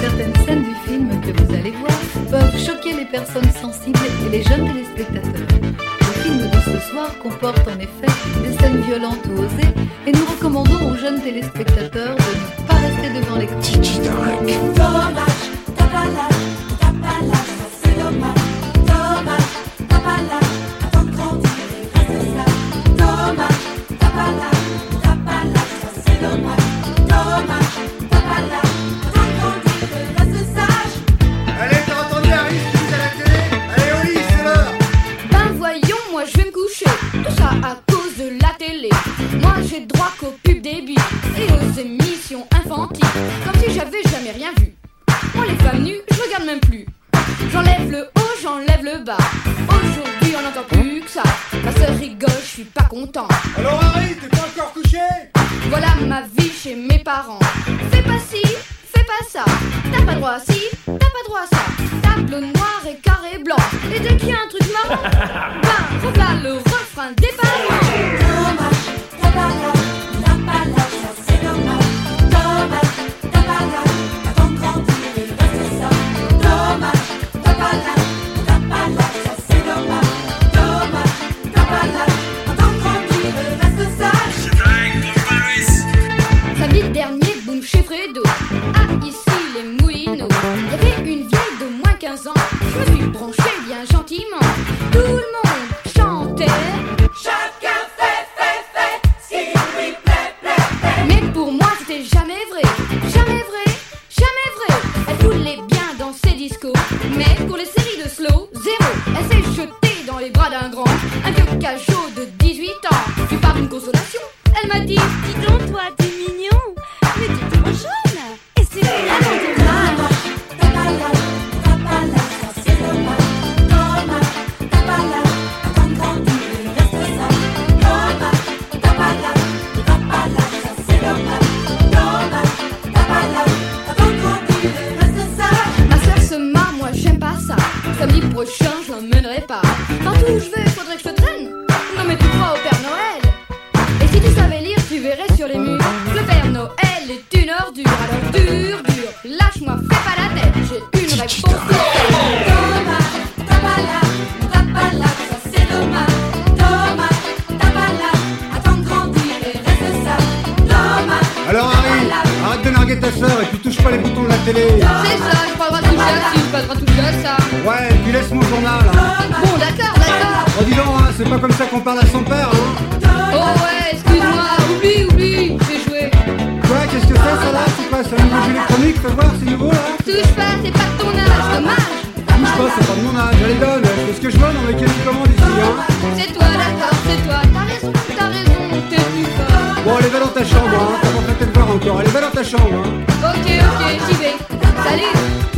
Certaines scènes du film que vous allez voir peuvent choquer les personnes sensibles et les jeunes téléspectateurs. Le film de ce soir comporte en effet des scènes violentes ou osées et nous recommandons aux jeunes téléspectateurs de ne pas rester devant les... Tiki-tac Comme si j'avais jamais rien vu. Moi, les femmes nues, je regarde même plus. J'enlève le haut, j'enlève le bas. Aujourd'hui, on n'entend plus que ça. Ma sœur rigole, je suis pas content. Alors arrête, t'es pas encore couché? Voilà ma vie chez mes parents. Fais pas ci, fais pas ça. T'as pas droit à ci, t'as pas droit à ça. Tableau noir et carré blanc. Et dès qu'il y a un truc marrant, ben, regarde le me suis bien gentiment. hein C'est toi, d'accord, c'est toi. T'as raison, t'as raison, t'es plus fort. Bon, allez, va dans ta chambre, hein. T'as pas fait te voir encore. Allez, va dans ta chambre, hein. Ok, ok, j'y vais. Salut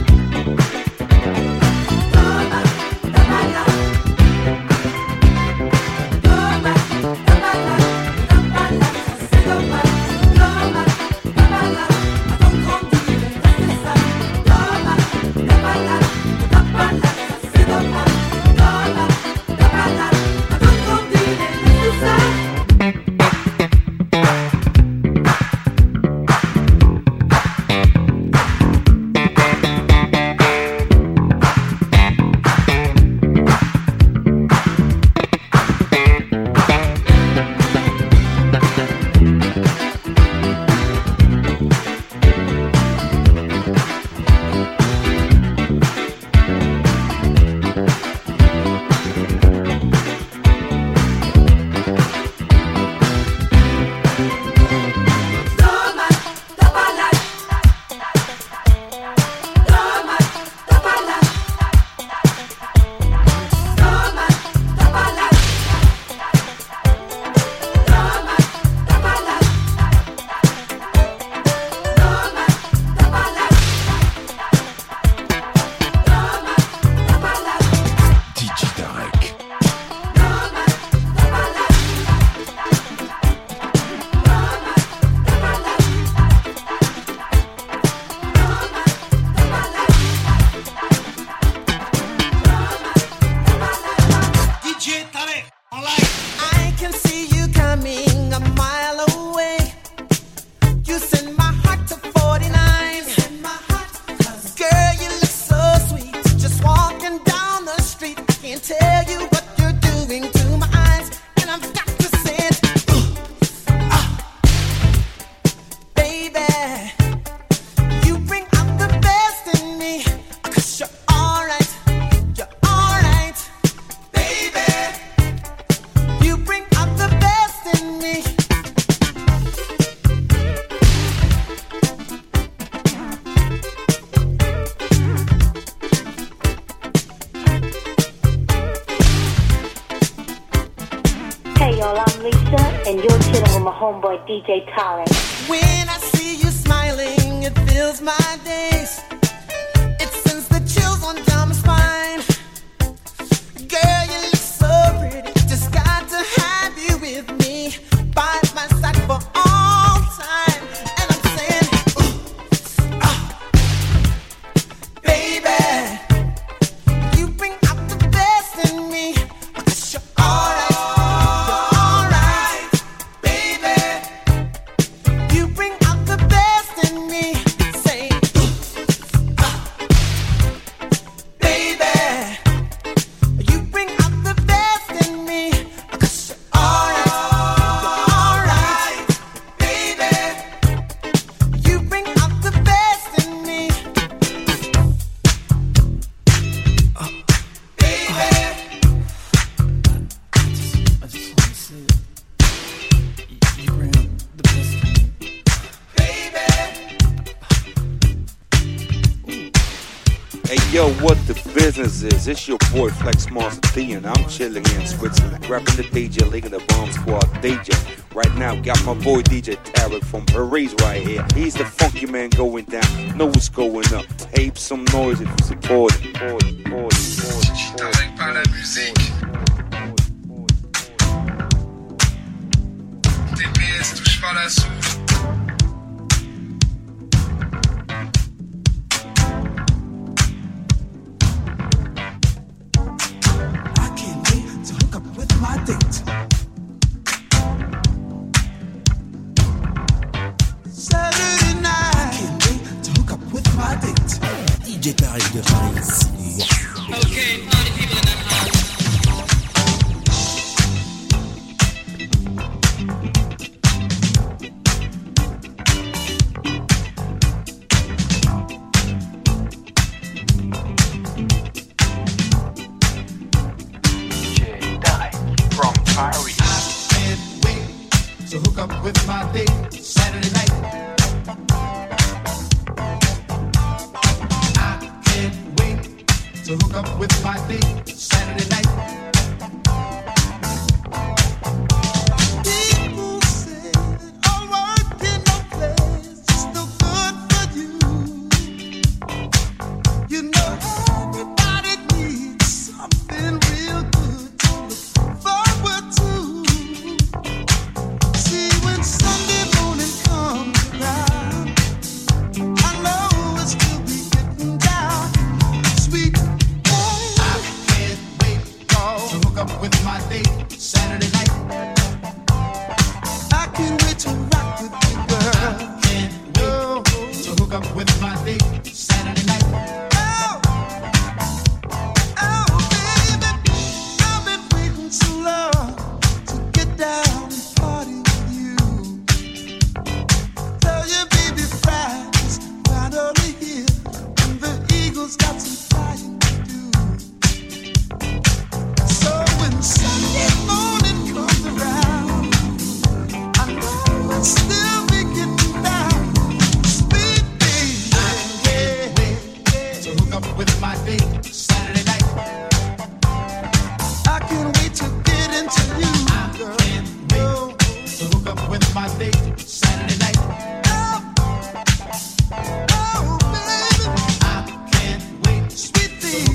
DJ Tyler. Is this your boy Flex Master D and I'm chilling in Switzerland, rapping the DJ League of the Bomb Squad DJ. Right now, got my boy DJ Tarek from Paris right here. He's the funky man going down, know what's going up. Tape some noise if you support it. Touche pas la soupe. To hook up with my date Saturday night. I can't wait to hook up with my date Saturday night.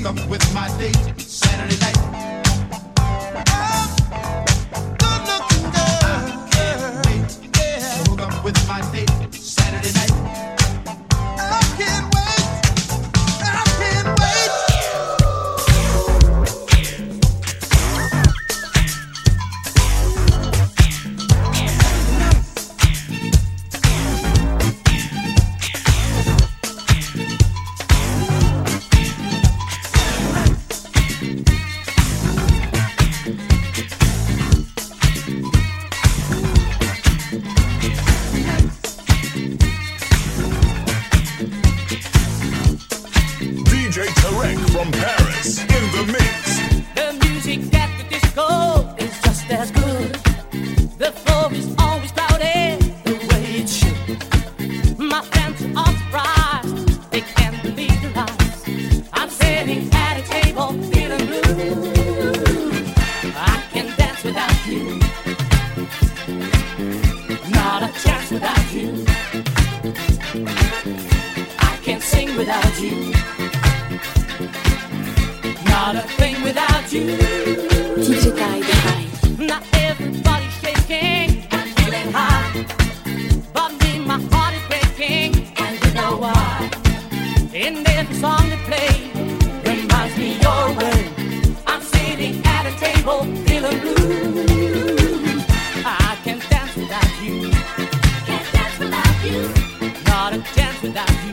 up with my date, Saturday night. A chance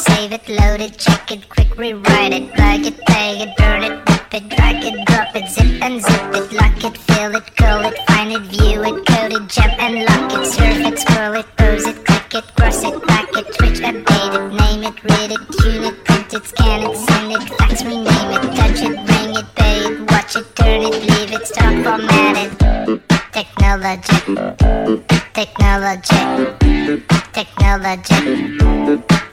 save it, load it, check it, quick rewrite it, plug it, play it, burn it, rip it, drag it, drop it, zip unzip it, lock it, fill it, call it, find it, view it, code it, jump and lock it, surf it, scroll it, pose it, click it, cross it, bracket, it, switch, update it, name it, read it, tune it, print it, scan it, send it, fax, rename it, touch it, ring it, pay it, watch it, turn it, leave it, stop, format it. Technology, technology, technology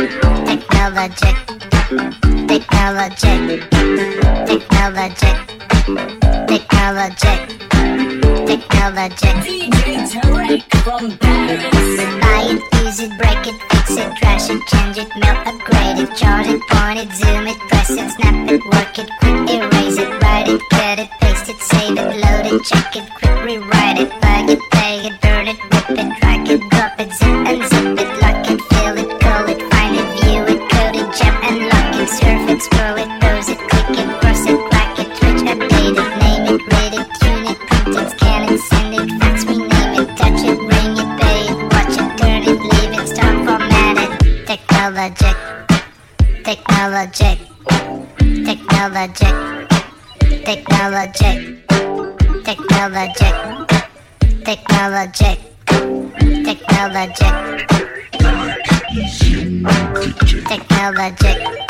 technologic, technologic, technologic, technologic, technologic. DJ Tarek from Paris. Buy it, use it, break it, fix it, trash it, change it, melt, upgrade it, chart it, point it, zoom it, press it, snap it, work it, quick erase it, write it, cut it, paste it, save it, load it, check it, quick rewrite it, plug it, play it, burn it, rip it, drag it, drop it, zip and zip it, and it, throws it, click it, cross it, black it, twitch, update it, name it, read it, tune it, contents, can it, send it, fax, rename it, touch it, ring it, pay it, watch it, turn it, leave it, stop, format technologic, technologic, technologic, technologic, technologic, technologic. Technologic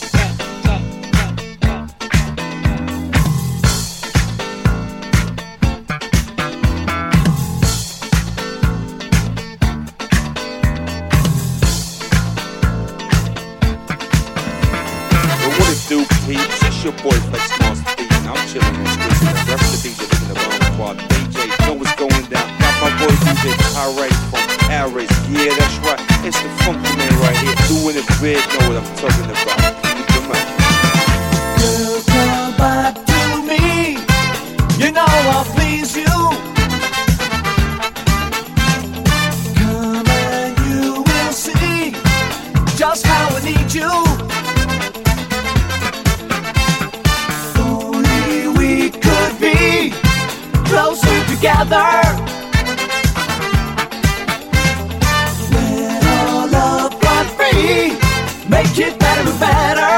It's your boy Flex Monster chilling in Squeeze with the the bomb squad. DJ, know what's going down. Got my boy DJ from Paris. Yeah, that's right. It's the funky man right here. Doing it big, know what I'm talking about. Keep out. Girl, come back to me. You know I'll please you. Come and you will see just how I need you. Together. Let our love run free. Make it better and better.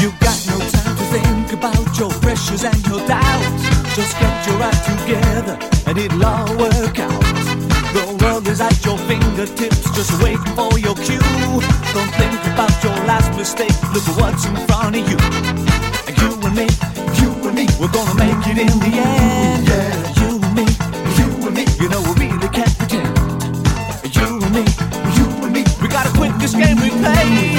You got no time to think about your pressures and your doubts. Just get your act together and it'll all work out. The world is at your fingertips, just waiting for your cue. Don't think about your last mistake, look at what's in front of you. And you and me, it in the end. Yeah, you and me, you and me, you know we really can't pretend. You and me, you and me, we gotta quit this game we play.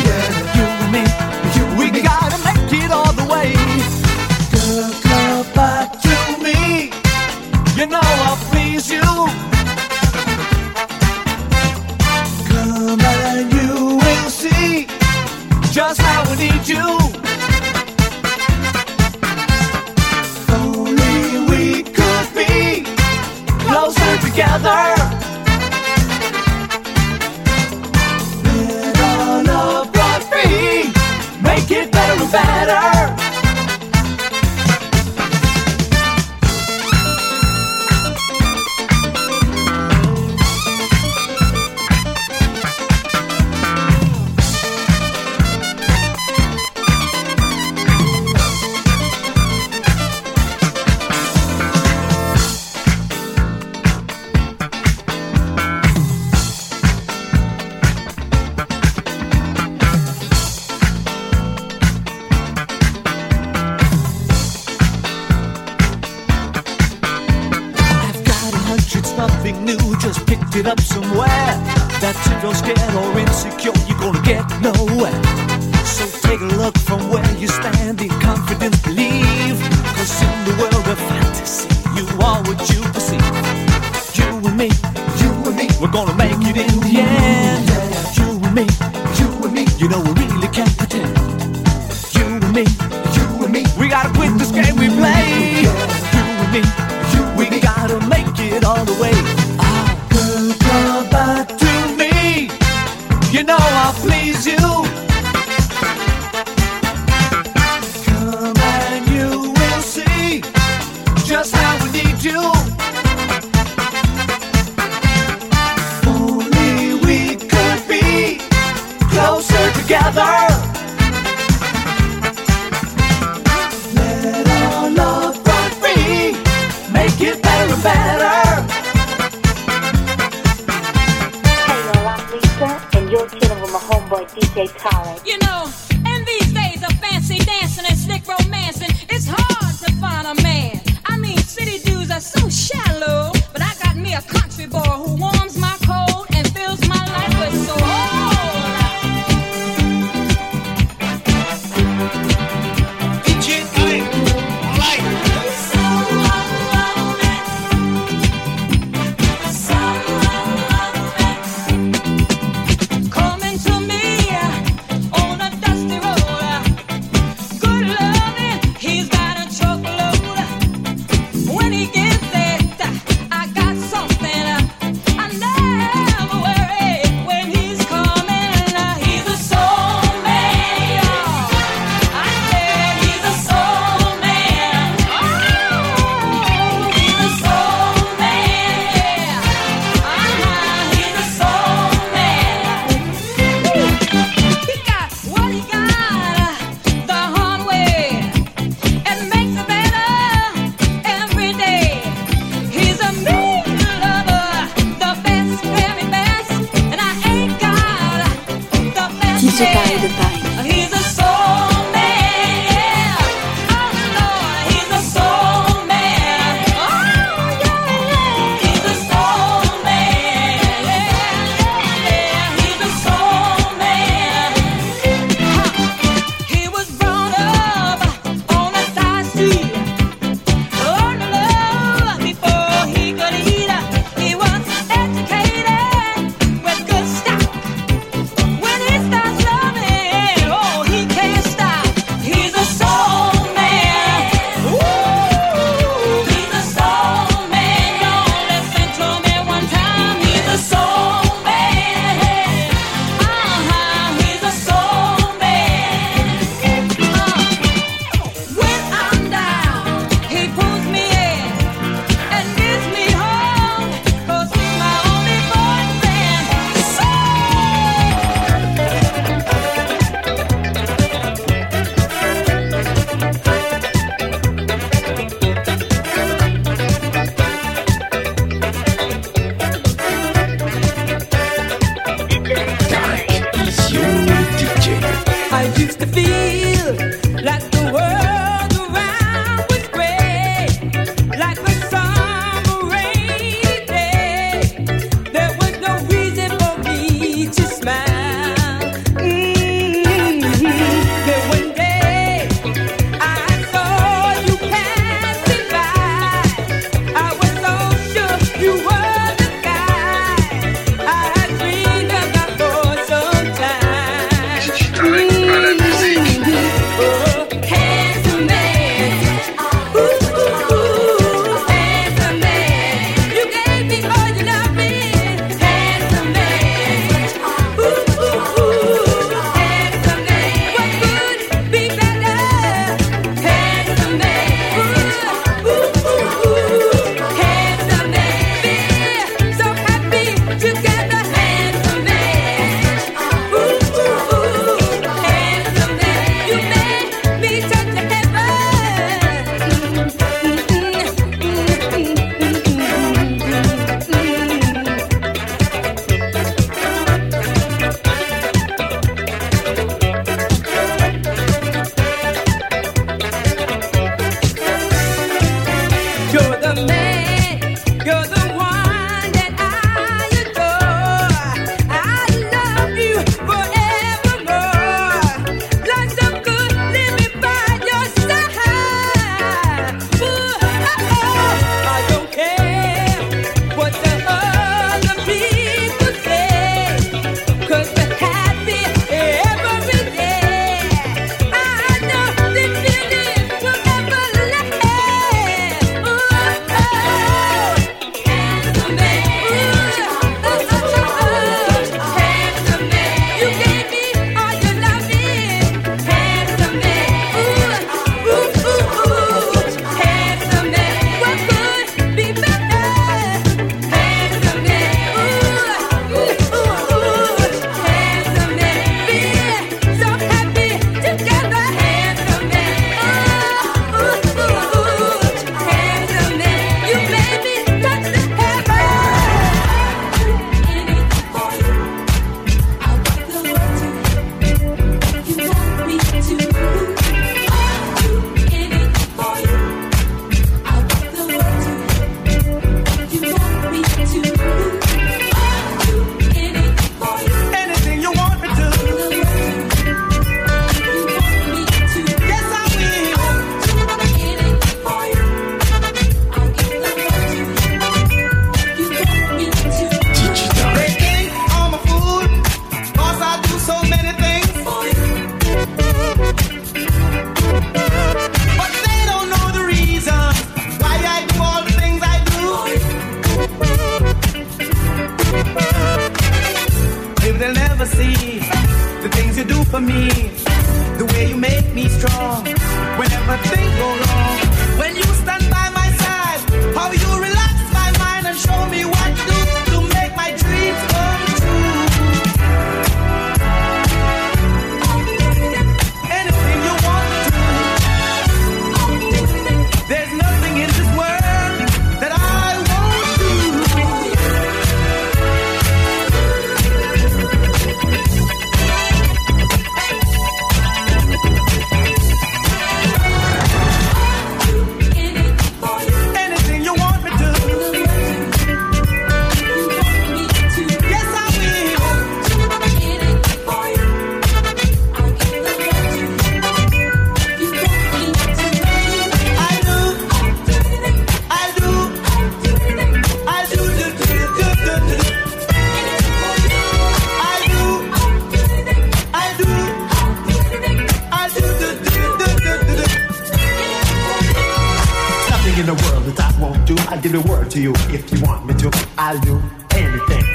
if you want me to. I'll do anything.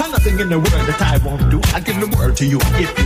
And nothing in the world that I won't do. I give the world to you if you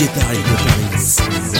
DJ Tarek